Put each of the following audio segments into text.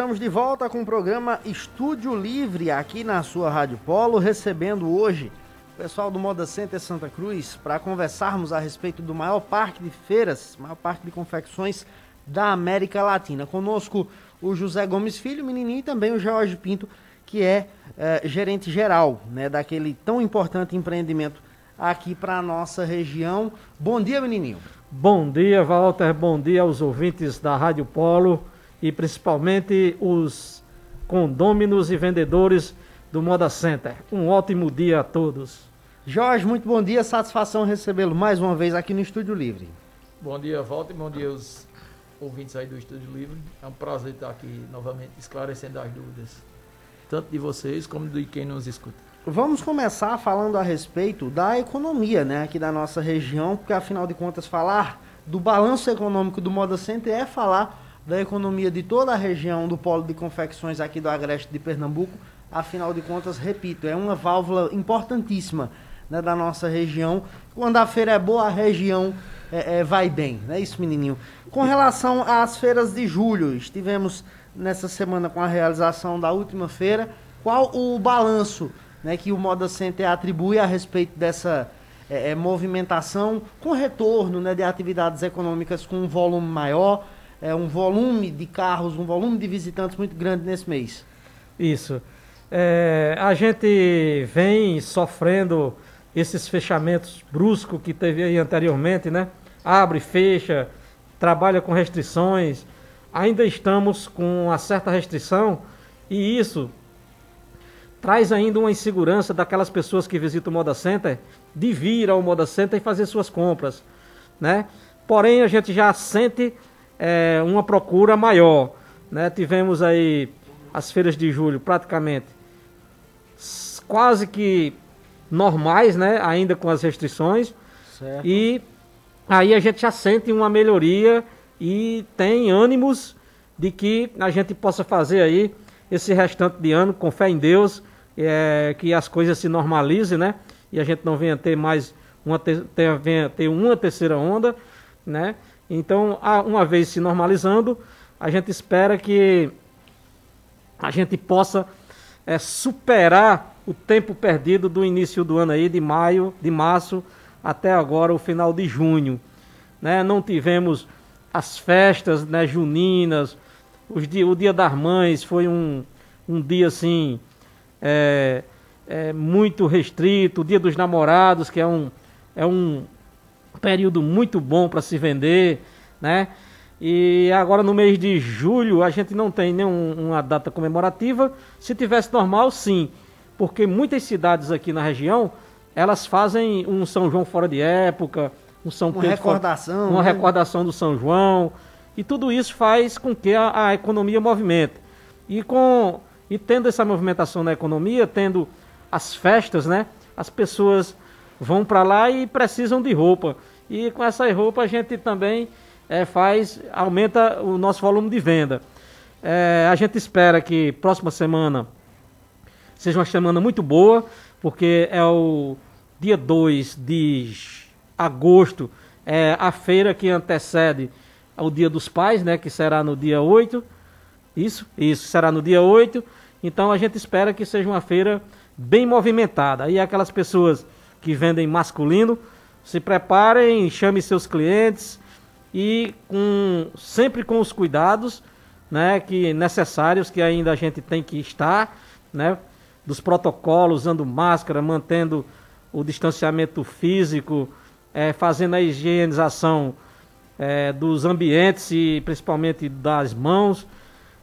estamos de volta com o programa Estúdio Livre aqui na sua Rádio Polo, recebendo hoje o pessoal do Moda Center Santa Cruz para conversarmos a respeito do maior parque de feiras, maior parque de confecções da América Latina. Conosco o José Gomes Filho, menininho, e também o Jorge Pinto, que é, é gerente geral né, daquele tão importante empreendimento aqui para a nossa região. Bom dia, menininho. Bom dia, Walter. Bom dia aos ouvintes da Rádio Polo e principalmente os condôminos e vendedores do Moda Center. Um ótimo dia a todos. Jorge, muito bom dia. Satisfação recebê-lo mais uma vez aqui no Estúdio Livre. Bom dia, Walter. Bom dia aos ouvintes aí do Estúdio Livre. É um prazer estar aqui novamente esclarecendo as dúvidas, tanto de vocês como de quem nos escuta. Vamos começar falando a respeito da economia, né, aqui da nossa região, porque afinal de contas falar do balanço econômico do Moda Center é falar da economia de toda a região do polo de confecções aqui do Agreste de Pernambuco. Afinal de contas, repito, é uma válvula importantíssima né, da nossa região. Quando a feira é boa, a região é, é, vai bem, não é isso, menininho? Com relação às feiras de julho, estivemos nessa semana com a realização da última feira. Qual o balanço né, que o Moda Center atribui a respeito dessa é, é movimentação com retorno né, de atividades econômicas com um volume maior? É, um volume de carros, um volume de visitantes muito grande nesse mês. Isso. É, a gente vem sofrendo esses fechamentos bruscos que teve aí anteriormente, né? Abre, fecha, trabalha com restrições. Ainda estamos com uma certa restrição e isso traz ainda uma insegurança daquelas pessoas que visitam o Moda Center de vir ao Moda Center e fazer suas compras, né? Porém, a gente já sente é, uma procura maior. Né? Tivemos aí as feiras de julho praticamente quase que normais, né? ainda com as restrições. Certo. E aí a gente já sente uma melhoria e tem ânimos de que a gente possa fazer aí esse restante de ano com fé em Deus, é, que as coisas se normalizem, né? E a gente não venha ter mais uma, ter, venha ter uma terceira onda, né? Então, uma vez se normalizando, a gente espera que a gente possa é, superar o tempo perdido do início do ano aí, de maio, de março até agora, o final de junho. Né? Não tivemos as festas né, juninas, dia, o Dia das Mães foi um, um dia assim é, é, muito restrito, o Dia dos Namorados, que é um, é um, período muito bom para se vender, né? E agora no mês de julho a gente não tem nenhuma data comemorativa. Se tivesse normal, sim, porque muitas cidades aqui na região elas fazem um São João fora de época, um São uma recordação, uma né? recordação do São João e tudo isso faz com que a, a economia movimente. E com e tendo essa movimentação na economia, tendo as festas, né? As pessoas vão para lá e precisam de roupa. E com essa roupa a gente também é, faz, aumenta o nosso volume de venda. É, a gente espera que próxima semana seja uma semana muito boa, porque é o dia 2 de agosto, é a feira que antecede o Dia dos Pais, né, que será no dia 8. Isso, isso, será no dia 8. Então a gente espera que seja uma feira bem movimentada. E aquelas pessoas que vendem masculino se preparem, chame seus clientes e com, sempre com os cuidados né, que necessários que ainda a gente tem que estar, né, dos protocolos, usando máscara, mantendo o distanciamento físico, é, fazendo a higienização é, dos ambientes e principalmente das mãos,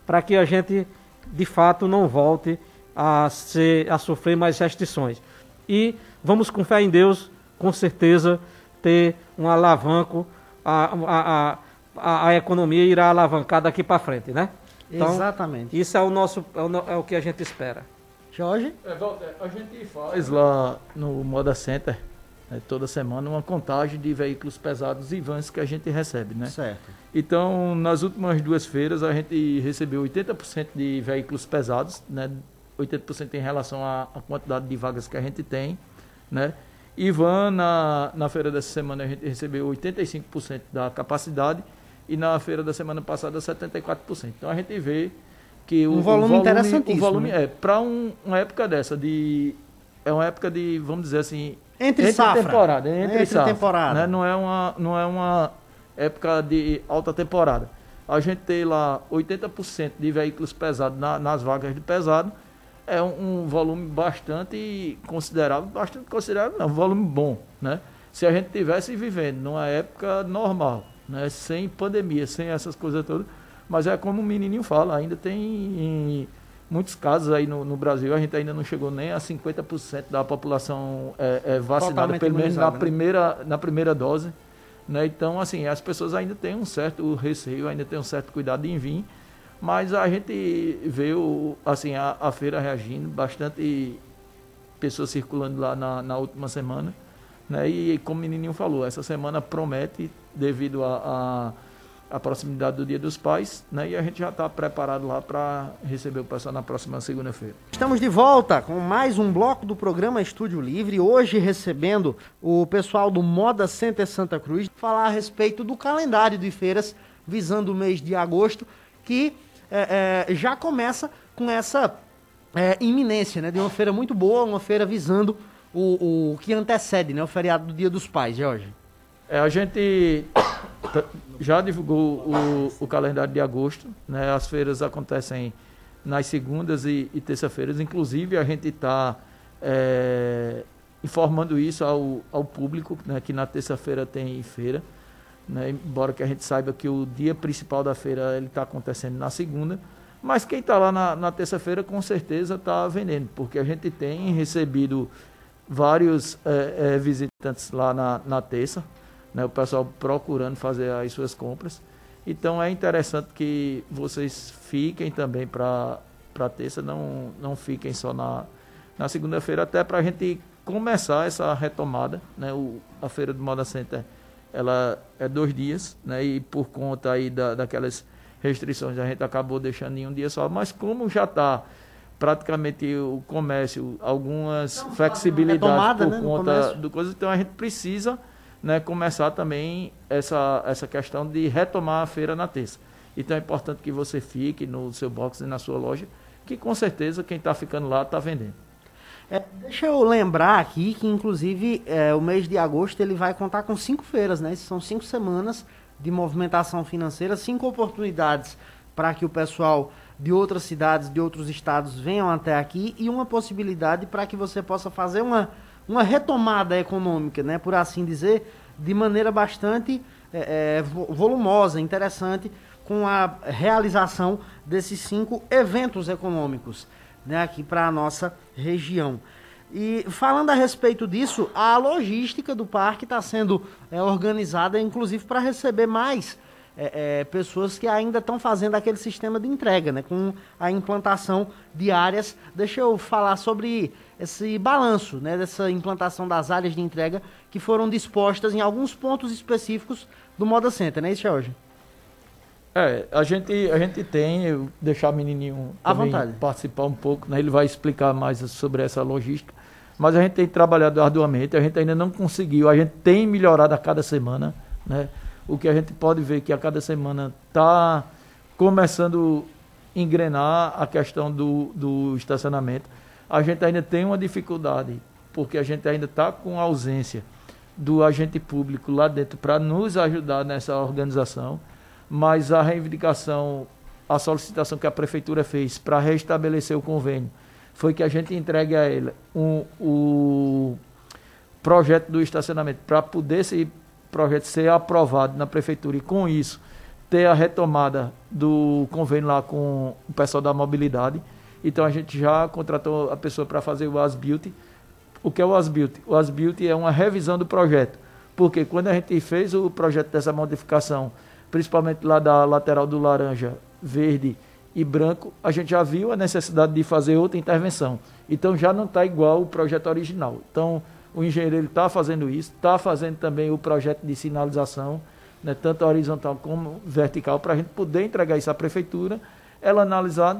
para que a gente de fato não volte a, ser, a sofrer mais restrições. E vamos com fé em Deus com certeza ter um alavanco, a, a, a, a economia irá alavancar daqui para frente, né? Então, Exatamente. Isso é o nosso é o, é o que a gente espera. Jorge? É, a gente faz lá no Moda Center né, toda semana uma contagem de veículos pesados e vans que a gente recebe, né? Certo. Então, nas últimas duas feiras a gente recebeu 80% de veículos pesados, né? 80% em relação à, à quantidade de vagas que a gente tem, né? Ivan, na, na feira dessa semana, a gente recebeu 85% da capacidade e na feira da semana passada 74%. Então a gente vê que um o, volume, o volume interessantíssimo. O volume né? é para um, uma época dessa de é uma época de vamos dizer assim Entre, safra. temporada, entre, Entre safra, temporada. né? Não é uma não é uma época de alta temporada. A gente tem lá 80% de veículos pesados na- nas vagas de pesado é um, um volume bastante considerável, bastante considerável, não, um volume bom, né? Se a gente tivesse vivendo numa época normal, né, sem pandemia, sem essas coisas todas, mas é como o menininho fala, ainda tem em muitos casos aí no, no Brasil, a gente ainda não chegou nem a 50% da população é, é, vacinada, Totalmente pelo menos na né? primeira, na primeira dose. Né? Então, assim, as pessoas ainda têm um certo receio, ainda têm um certo cuidado em vir, mas a gente vê o, assim, a, a feira reagindo, bastante pessoas circulando lá na, na última semana. Né? E como o menininho falou, essa semana promete devido a proximidade do Dia dos Pais, né? E a gente já está preparado lá para receber o pessoal na próxima segunda-feira. Estamos de volta com mais um bloco do programa Estúdio Livre. Hoje recebendo o pessoal do Moda Center Santa Cruz falar a respeito do calendário de feiras visando o mês de agosto, que é, é, já começa com essa é, iminência, né? De uma feira muito boa, uma feira visando o, o que antecede, né? O feriado do Dia dos Pais, Jorge. É, a gente já divulgou o, o calendário de agosto, né? As feiras acontecem nas segundas e, e terça-feiras. Inclusive, a gente está informando isso ao, ao público, né? Que na terça-feira tem feira, né? Embora que a gente saiba que o dia principal da feira está acontecendo na segunda. Mas quem está lá na, na terça-feira com certeza está vendendo, porque a gente tem recebido vários eh, eh, visitantes lá na, na terça, né, o pessoal procurando fazer as suas compras. Então é interessante que vocês fiquem também para a terça, não, não fiquem só na, na segunda-feira, até para a gente começar essa retomada. Né, o, a Feira do Moda Center ela é dois dias, né, e por conta aí da, daquelas restrições a gente acabou deixando em um dia só, mas como já está praticamente o comércio, algumas flexibilidades retomada, por né, conta do coisa, então a gente precisa né, começar também essa, essa questão de retomar a feira na terça. Então é importante que você fique no seu box e na sua loja, que com certeza quem está ficando lá está vendendo. É, deixa eu lembrar aqui que, inclusive, é, o mês de agosto ele vai contar com cinco feiras, né? São cinco semanas de movimentação financeira, cinco oportunidades para que o pessoal de outras cidades, de outros estados venham até aqui e uma possibilidade para que você possa fazer uma, uma retomada econômica, né? Por assim dizer, de maneira bastante é, é, vo- volumosa, interessante, com a realização desses cinco eventos econômicos né, aqui para a nossa região. E falando a respeito disso, a logística do parque está sendo é, organizada, inclusive, para receber mais é, é, pessoas que ainda estão fazendo aquele sistema de entrega, né, com a implantação de áreas. Deixa eu falar sobre esse balanço né, dessa implantação das áreas de entrega que foram dispostas em alguns pontos específicos do Moda Center, não é isso, Jorge? É, a gente, a gente tem, eu deixar o menininho À vontade. participar um pouco, né? ele vai explicar mais sobre essa logística, mas a gente tem trabalhado arduamente, a gente ainda não conseguiu, a gente tem melhorado a cada semana, né? o que a gente pode ver que a cada semana está começando a engrenar a questão do, do estacionamento. A gente ainda tem uma dificuldade, porque a gente ainda está com ausência do agente público lá dentro para nos ajudar nessa organização, mas a reivindicação, a solicitação que a prefeitura fez para restabelecer o convênio foi que a gente entregue a ele um, o projeto do estacionamento para poder esse projeto ser aprovado na prefeitura e com isso ter a retomada do convênio lá com o pessoal da mobilidade. Então a gente já contratou a pessoa para fazer o ASBuilt. O que é o ASBuilt? O ASBuilt é uma revisão do projeto. Porque quando a gente fez o projeto dessa modificação, principalmente lá da lateral do laranja, verde e branco, a gente já viu a necessidade de fazer outra intervenção. Então já não está igual o projeto original. Então o engenheiro está fazendo isso, está fazendo também o projeto de sinalização, né, tanto horizontal como vertical, para a gente poder entregar isso à prefeitura, ela analisar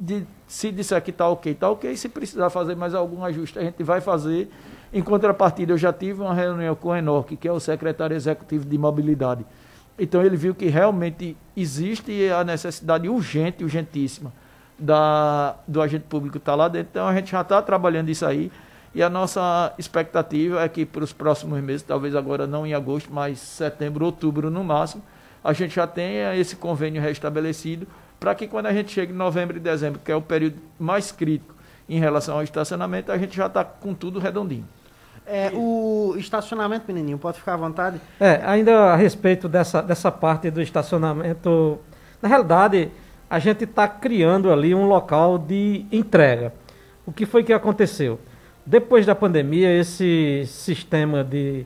de, se disser que está ok, está ok. Se precisar fazer mais algum ajuste, a gente vai fazer. Em contrapartida, eu já tive uma reunião com o Enoque, que é o secretário executivo de mobilidade, Então ele viu que realmente existe a necessidade urgente, urgentíssima, da, do agente público estar tá lá dentro. Então a gente já está trabalhando isso aí. E a nossa expectativa é que para os próximos meses, talvez agora não em agosto, mas setembro, outubro no máximo, a gente já tenha esse convênio restabelecido para que quando a gente chegue em novembro e dezembro, que é o período mais crítico em relação ao estacionamento, a gente já está com tudo redondinho. É, o estacionamento, menininho, pode ficar à vontade? É, ainda a respeito dessa, dessa parte do estacionamento, na realidade, a gente está criando ali um local de entrega. O que foi que aconteceu? Depois da pandemia, esse sistema de,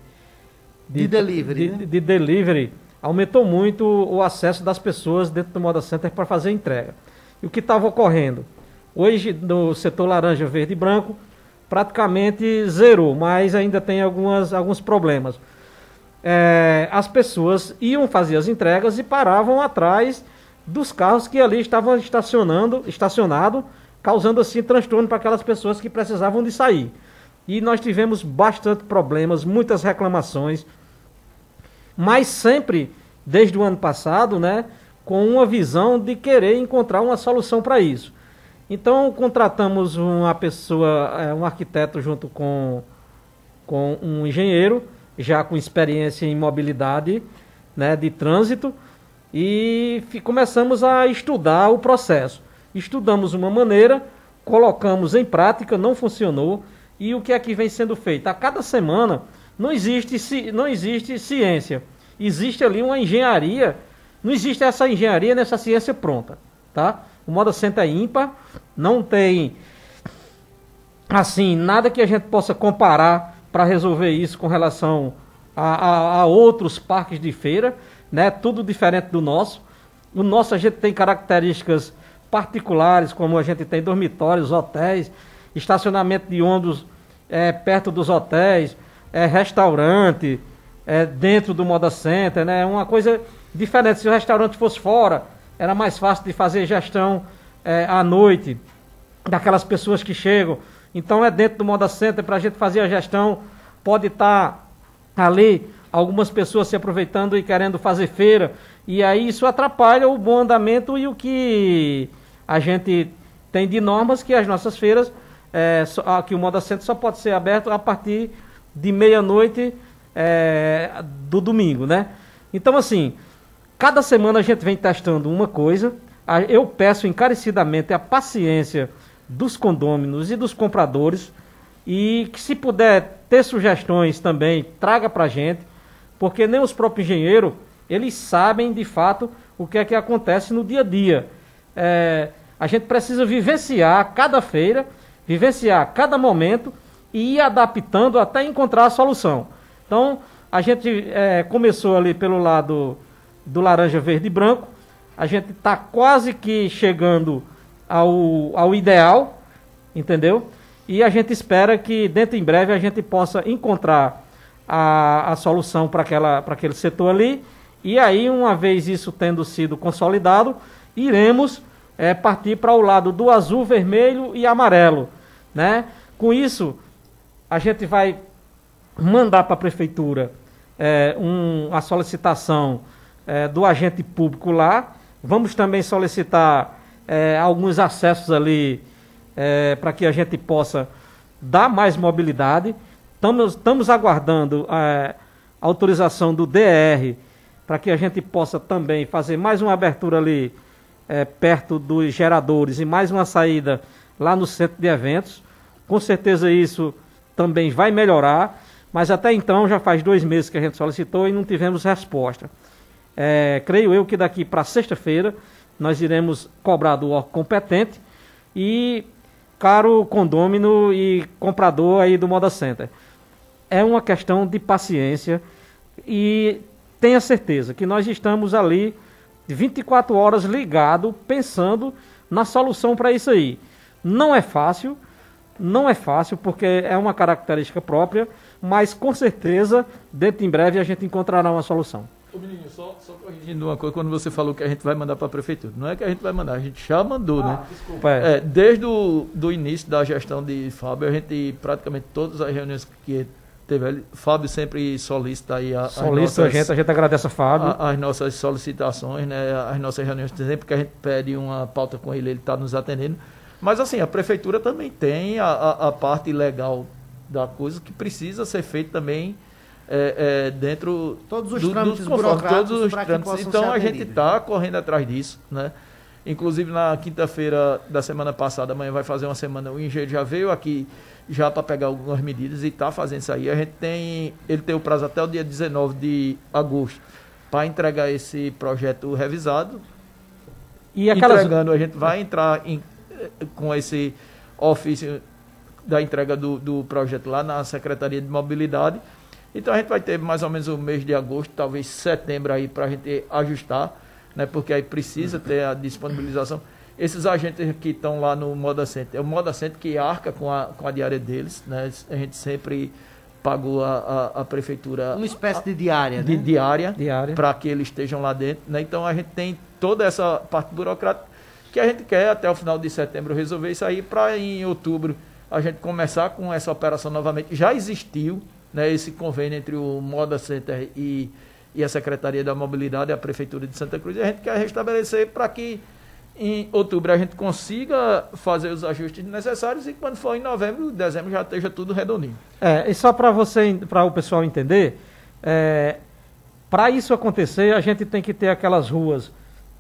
de, de delivery, de, né? de, delivery aumentou muito o acesso das pessoas dentro do Moda Center para fazer entrega. E o que estava ocorrendo? Hoje, no setor laranja, verde e branco, praticamente zerou, mas ainda tem algumas, alguns problemas. É, as pessoas iam fazer as entregas e paravam atrás dos carros que ali estavam estacionando, estacionado, causando assim transtorno para aquelas pessoas que precisavam de sair. E nós tivemos bastante problemas, muitas reclamações, mas sempre, desde o ano passado, né, com uma visão de querer encontrar uma solução para isso. Então contratamos uma pessoa, é, um arquiteto junto com, com um engenheiro, já com experiência em mobilidade né, de trânsito, e começamos a estudar o processo. Estudamos uma maneira, colocamos em prática, não funcionou, e o que é que vem sendo feito? A cada semana não existe, não existe ciência, existe ali uma engenharia, não existe essa engenharia nessa ciência pronta, tá? O modo Center é ímpar, não tem assim nada que a gente possa comparar para resolver isso com relação a, a, a, outros parques de feira, né? Tudo diferente do nosso. O nosso a gente tem características particulares, como a gente tem dormitórios, hotéis, estacionamento de ônibus é, perto dos hotéis, é, restaurante, é, dentro do Moda Center, né? Uma coisa diferente. Se o restaurante fosse fora, era mais fácil de fazer gestão é, à noite daquelas pessoas que chegam. Então é dentro do Moda Center para a gente fazer a gestão. Pode estar tá ali algumas pessoas se aproveitando e querendo fazer feira. E aí isso atrapalha o bom andamento e o que a gente tem de normas que as nossas feiras, é, só, que o Moda Center só pode ser aberto a partir de meia-noite é, do domingo, né? Então assim, Cada semana a gente vem testando uma coisa. Eu peço encarecidamente a paciência dos condôminos e dos compradores e que se puder ter sugestões também, traga para a gente, porque nem os próprios engenheiros, eles sabem de fato o que é que acontece no dia a dia. É, a gente precisa vivenciar cada feira, vivenciar cada momento e ir adaptando até encontrar a solução. Então, a gente é, começou ali pelo lado do laranja, verde e branco. A gente está quase que chegando ao, ao ideal, entendeu? E a gente espera que dentro em breve a gente possa encontrar a, a solução para aquele setor ali. E aí, uma vez isso tendo sido consolidado, iremos é, partir para o lado do azul, vermelho e amarelo. Né? Com isso, a gente vai mandar para a prefeitura é, um, a solicitação é, do agente público lá. Vamos também solicitar é, alguns acessos ali é, para que a gente possa dar mais mobilidade. Estamos, estamos aguardando a autorização do DR para que a gente possa também fazer mais uma abertura ali é, perto dos geradores e mais uma saída lá no centro de eventos. Com certeza isso também vai melhorar, mas até então já faz dois meses que a gente solicitou e não tivemos resposta. É, creio eu que daqui para sexta-feira nós iremos cobrar do órgão competente e caro condômino e comprador aí do Moda Center. É uma questão de paciência e tenha certeza que nós estamos ali 24 horas ligado pensando na solução para isso aí. Não é fácil, não é fácil porque é uma característica própria, mas com certeza dentro em breve a gente encontrará uma solução. Ô menino, só, só corrigindo uma coisa, quando você falou que a gente vai mandar para a prefeitura, não é que a gente vai mandar, a gente já mandou, ah, né? Desculpa. É, desde o do início da gestão de Fábio, a gente, praticamente todas as reuniões que teve, Fábio sempre solicita aí a, solicita nossas, a gente, a gente agradece a Fábio. A, as nossas solicitações, né, as nossas reuniões, sempre que a gente pede uma pauta com ele, ele está nos atendendo. Mas assim, a prefeitura também tem a, a, a parte legal da coisa que precisa ser feita também é, é, dentro todos os do, trâmites burocráticos todos os trâmites. Então a gente está correndo atrás disso, né? Inclusive na quinta-feira da semana passada, amanhã vai fazer uma semana, o engenheiro já veio aqui já para pegar algumas medidas e está fazendo isso aí. A gente tem, ele tem o prazo até o dia 19 de agosto para entregar esse projeto revisado. E aquelas... entregando, a gente vai entrar em, com esse ofício da entrega do, do projeto lá na Secretaria de Mobilidade. Então a gente vai ter mais ou menos o mês de agosto, talvez setembro aí para a gente ajustar, né? Porque aí precisa ter a disponibilização. Esses agentes que estão lá no Moda Center, é o Moda Center que arca com a, com a diária deles, né? A gente sempre pagou a, a, a prefeitura. Uma espécie de diária, de né? diária, diária. para que eles estejam lá dentro. Né? Então a gente tem toda essa parte burocrática que a gente quer até o final de setembro resolver isso aí para em outubro a gente começar com essa operação novamente. Já existiu né, esse convênio entre o Moda Center e, e a Secretaria da Mobilidade a Prefeitura de Santa Cruz. E a gente quer restabelecer para que em outubro a gente consiga fazer os ajustes necessários e quando for em novembro, dezembro já esteja tudo redondinho. É, e só para você, para o pessoal entender, é, para isso acontecer, a gente tem que ter aquelas ruas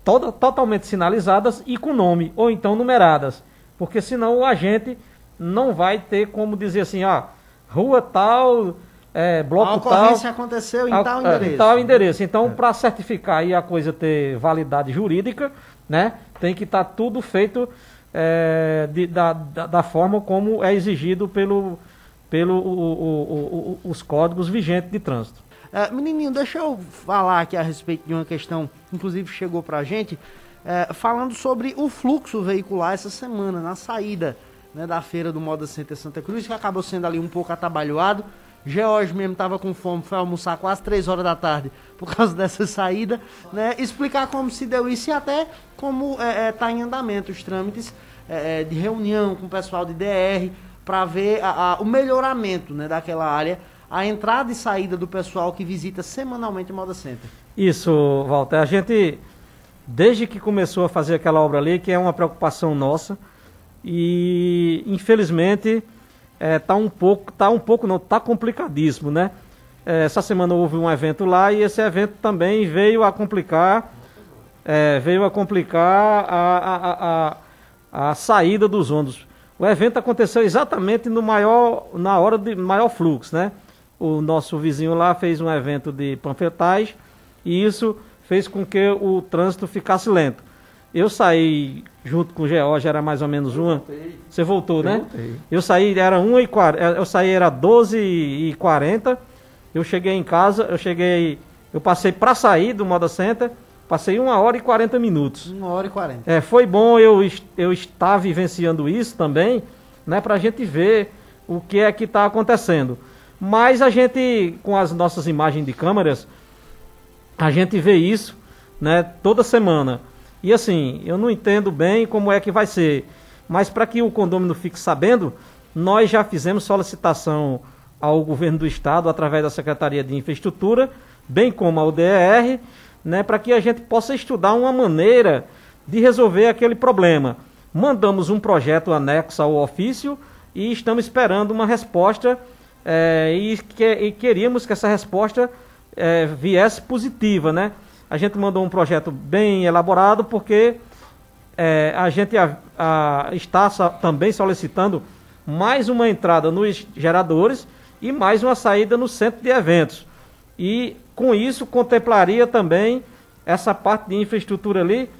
toda, totalmente sinalizadas e com nome, ou então numeradas, porque senão o agente não vai ter como dizer assim, ah, rua tal, é, bloco a ocorrência tal. aconteceu em a, tal endereço. Em tal endereço. Então, é. para certificar e a coisa ter validade jurídica, né, tem que estar tá tudo feito é, de, da, da, da, forma como é exigido pelo, pelo o, o, o, os códigos vigentes de trânsito. É, menininho, deixa eu falar aqui a respeito de uma questão, inclusive chegou para a gente, é, falando sobre o fluxo veicular essa semana, na saída né, da feira do Moda Center Santa Cruz, que acabou sendo ali um pouco atabalhoado. George mesmo estava com fome, foi almoçar quase 3 horas da tarde por causa dessa saída, né? Explicar como se deu isso e até como está é, é, tá em andamento os trâmites é, é de reunião com o pessoal de DR para ver a, a, o melhoramento né, daquela área, a entrada e saída do pessoal que visita semanalmente o Moda Center. Isso, Walter. A gente, desde que começou a fazer aquela obra ali, que é uma preocupação nossa, e infelizmente é, tá um pouco, tá um pouco não, tá complicadíssimo, né? É, essa semana houve um evento lá e esse evento também veio a complicar, é, veio a complicar a, a, a, a, saída dos ônibus. O evento aconteceu exatamente no maior, na hora de maior fluxo, né? O nosso vizinho lá fez um evento de panfletagem e isso fez com que o trânsito ficasse lento. Eu saí junto com o George, era mais ou menos uma. Você voltou, eu né? Voltei. Eu saí, era 1 e 40, eu saí, era 12 e 40. Eu cheguei em casa, eu cheguei. Eu passei para sair do Moda Center, passei 1 hora e 40 minutos. 1 hora e 40. É, foi bom eu, eu estar vivenciando isso também, né? Pra gente ver o que é que está acontecendo. Mas a gente, com as nossas imagens de câmeras, a gente vê isso, né? Toda semana. E assim, eu não entendo bem como é que vai ser, mas para que o condomínio fique sabendo, nós já fizemos solicitação ao governo do estado através da Secretaria de Infraestrutura, bem como ao DER, né, para que a gente possa estudar uma maneira de resolver aquele problema. Mandamos um projeto anexo ao ofício e estamos esperando uma resposta é, e, que, e, queríamos que essa resposta é, viesse positiva, né? A gente mandou um projeto bem elaborado porque é, a gente a, a, está também solicitando mais uma entrada nos geradores e mais uma saída no centro de eventos. E com isso contemplaria também essa parte de infraestrutura ali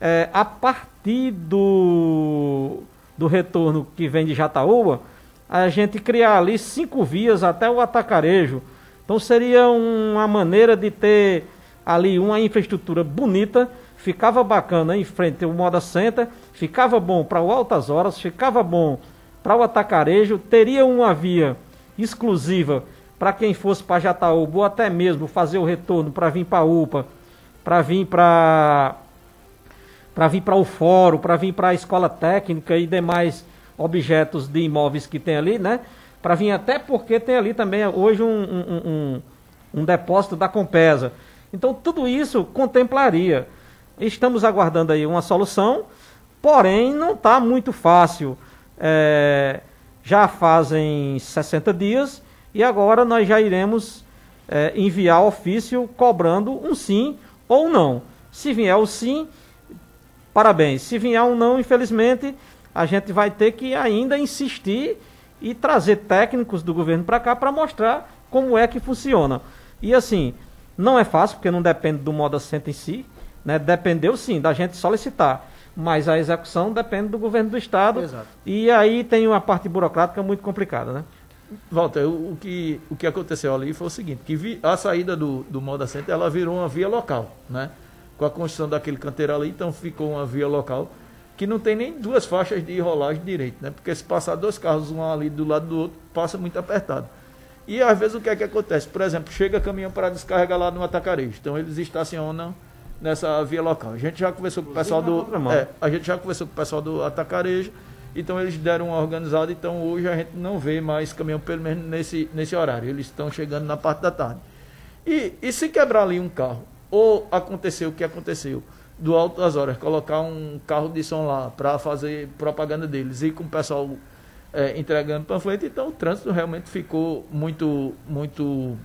é, a partir do, do retorno que vem de Jataúba, a gente criar ali cinco vias até o Atacarejo. Então seria uma maneira de ter ali uma infraestrutura bonita, ficava bacana em frente ao Moda Center, ficava bom para o Altas Horas, ficava bom para o Atacarejo, teria uma via exclusiva para quem fosse para Jataúba ou até mesmo fazer o retorno para vir para UPA, para vir para para vir para o fórum, para vir para a escola técnica e demais objetos de imóveis que tem ali, né? para vir até porque tem ali também hoje um, um, um, um depósito da Compesa. Então tudo isso contemplaria. Estamos aguardando aí uma solução, porém não está muito fácil. É, já fazem 60 dias e agora nós já iremos é, enviar ofício cobrando um sim ou não. Se vier o sim, parabéns. Se vier um não, infelizmente, a gente vai ter que ainda insistir e trazer técnicos do governo para cá para mostrar como é que funciona. E assim, não é fácil, porque não depende do modo assento em si, né? Dependeu sim da gente solicitar, mas a execução depende do governo do estado. Exato. E aí tem uma parte burocrática muito complicada, né? Walter, o, o, que, o que aconteceu ali foi o seguinte, que vi, a saída do, do modo assento, ela virou uma via local, né? Com a construção daquele canteiro ali, então ficou uma via local que não tem nem duas faixas de rolagem direito, né? Porque se passar dois carros, um ali do lado do outro, passa muito apertado. E às vezes o que é que acontece? Por exemplo, chega caminhão para descarregar lá no atacarejo. Então eles estacionam nessa via local. A gente já conversou com o pessoal do. É, a gente já conversou com o pessoal do atacarejo. Então eles deram uma organizada. Então hoje a gente não vê mais caminhão, pelo menos nesse, nesse horário. Eles estão chegando na parte da tarde. E, e se quebrar ali um carro, ou aconteceu o que aconteceu? do Alto das Horas, colocar um carro de som lá para fazer propaganda deles e com o pessoal é, entregando panfleto, então o trânsito realmente ficou muito, muito,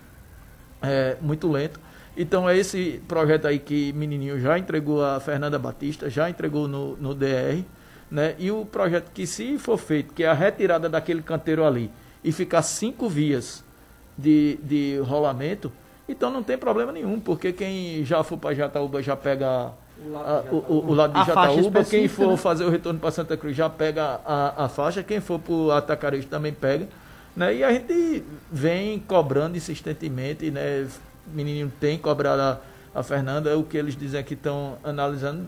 é, muito lento. Então é esse projeto aí que Menininho já entregou a Fernanda Batista, já entregou no, no DR, né? E o projeto que se for feito, que é a retirada daquele canteiro ali e ficar cinco vias de, de rolamento, então não tem problema nenhum, porque quem já for para Jataúba já pega o lado de, o, o, lado de Jataúba, quem for né? fazer o retorno para Santa Cruz já pega a, a faixa, quem for para o Atacarejo também pega. Né? E a gente vem cobrando insistentemente, né? o menininho tem cobrado a, a Fernanda, o que eles dizem que estão analisando.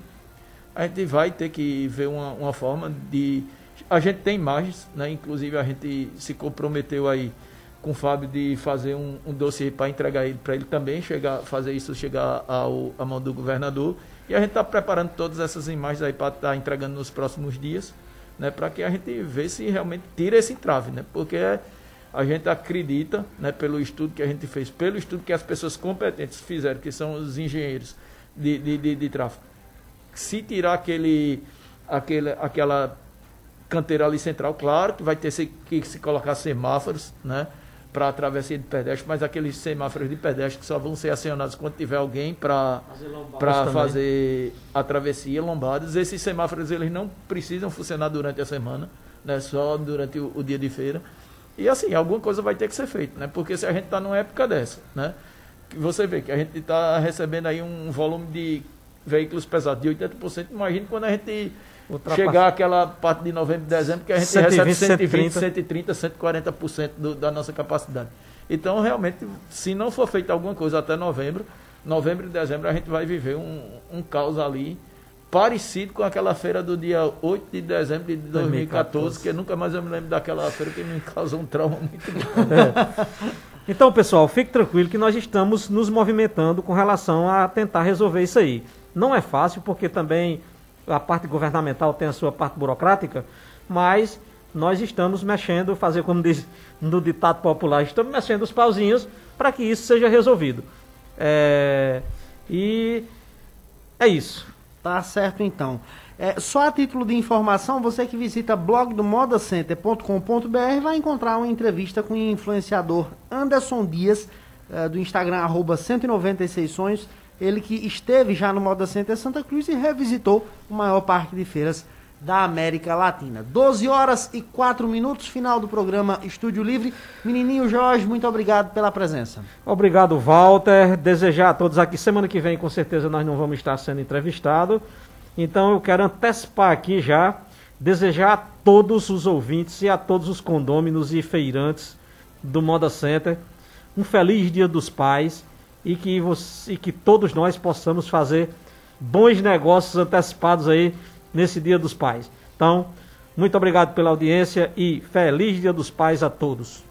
A gente vai ter que ver uma, uma forma de. A gente tem imagens, né? inclusive a gente se comprometeu aí com o Fábio de fazer um, um dossiê para entregar ele, para ele também chegar, fazer isso chegar ao, à mão do governador. E a gente está preparando todas essas imagens aí para estar tá entregando nos próximos dias, né, para que a gente veja se realmente tira esse entrave, né? Porque a gente acredita, né, pelo estudo que a gente fez, pelo estudo que as pessoas competentes fizeram, que são os engenheiros de, de, de, de tráfego, se tirar aquele, aquele, aquela canteira ali central, claro que vai ter que se colocar semáforos, né? Para travessia de pedestre, mas aqueles semáforos de pedestre que só vão ser acionados quando tiver alguém para fazer, fazer a travessia, lombadas. Esses semáforos eles não precisam funcionar durante a semana, né? só durante o, o dia de feira. E assim, alguma coisa vai ter que ser feita, né? porque se a gente está numa época dessa, né? você vê que a gente está recebendo aí um volume de veículos pesados de 80%, imagine quando a gente chegar aquela parte de novembro e dezembro que a gente 120, recebe 120, 130, 140% 140% do, da nossa capacidade. Então, realmente, se não for feita alguma coisa até novembro, novembro e dezembro a gente vai viver um, um caos ali parecido com aquela feira do dia 8 de dezembro de 2014, 2014. que nunca mais eu me lembro daquela feira que me causou um trauma muito grande. É. Então, pessoal, fique tranquilo que nós estamos nos movimentando com relação a tentar resolver isso aí. Não é fácil, porque também a parte governamental tem a sua parte burocrática, mas nós estamos mexendo, fazer como diz no ditado popular, estamos mexendo os pauzinhos para que isso seja resolvido. É, e é isso. Tá certo então. É, só a título de informação, você que visita blog do modacenter.com.br vai encontrar uma entrevista com o influenciador Anderson Dias, é, do Instagram, arroba 196 sonhos, ele que esteve já no Moda Center Santa Cruz e revisitou o maior parque de feiras da América Latina. 12 horas e 4 minutos, final do programa Estúdio Livre. Menininho Jorge, muito obrigado pela presença. Obrigado, Walter. Desejar a todos aqui, semana que vem com certeza nós não vamos estar sendo entrevistados. Então eu quero antecipar aqui já, desejar a todos os ouvintes e a todos os condôminos e feirantes do Moda Center um feliz Dia dos Pais e que, você, e que todos nós possamos fazer bons negócios antecipados aí nesse Dia dos Pais. Então, muito obrigado pela audiência e feliz Dia dos Pais a todos.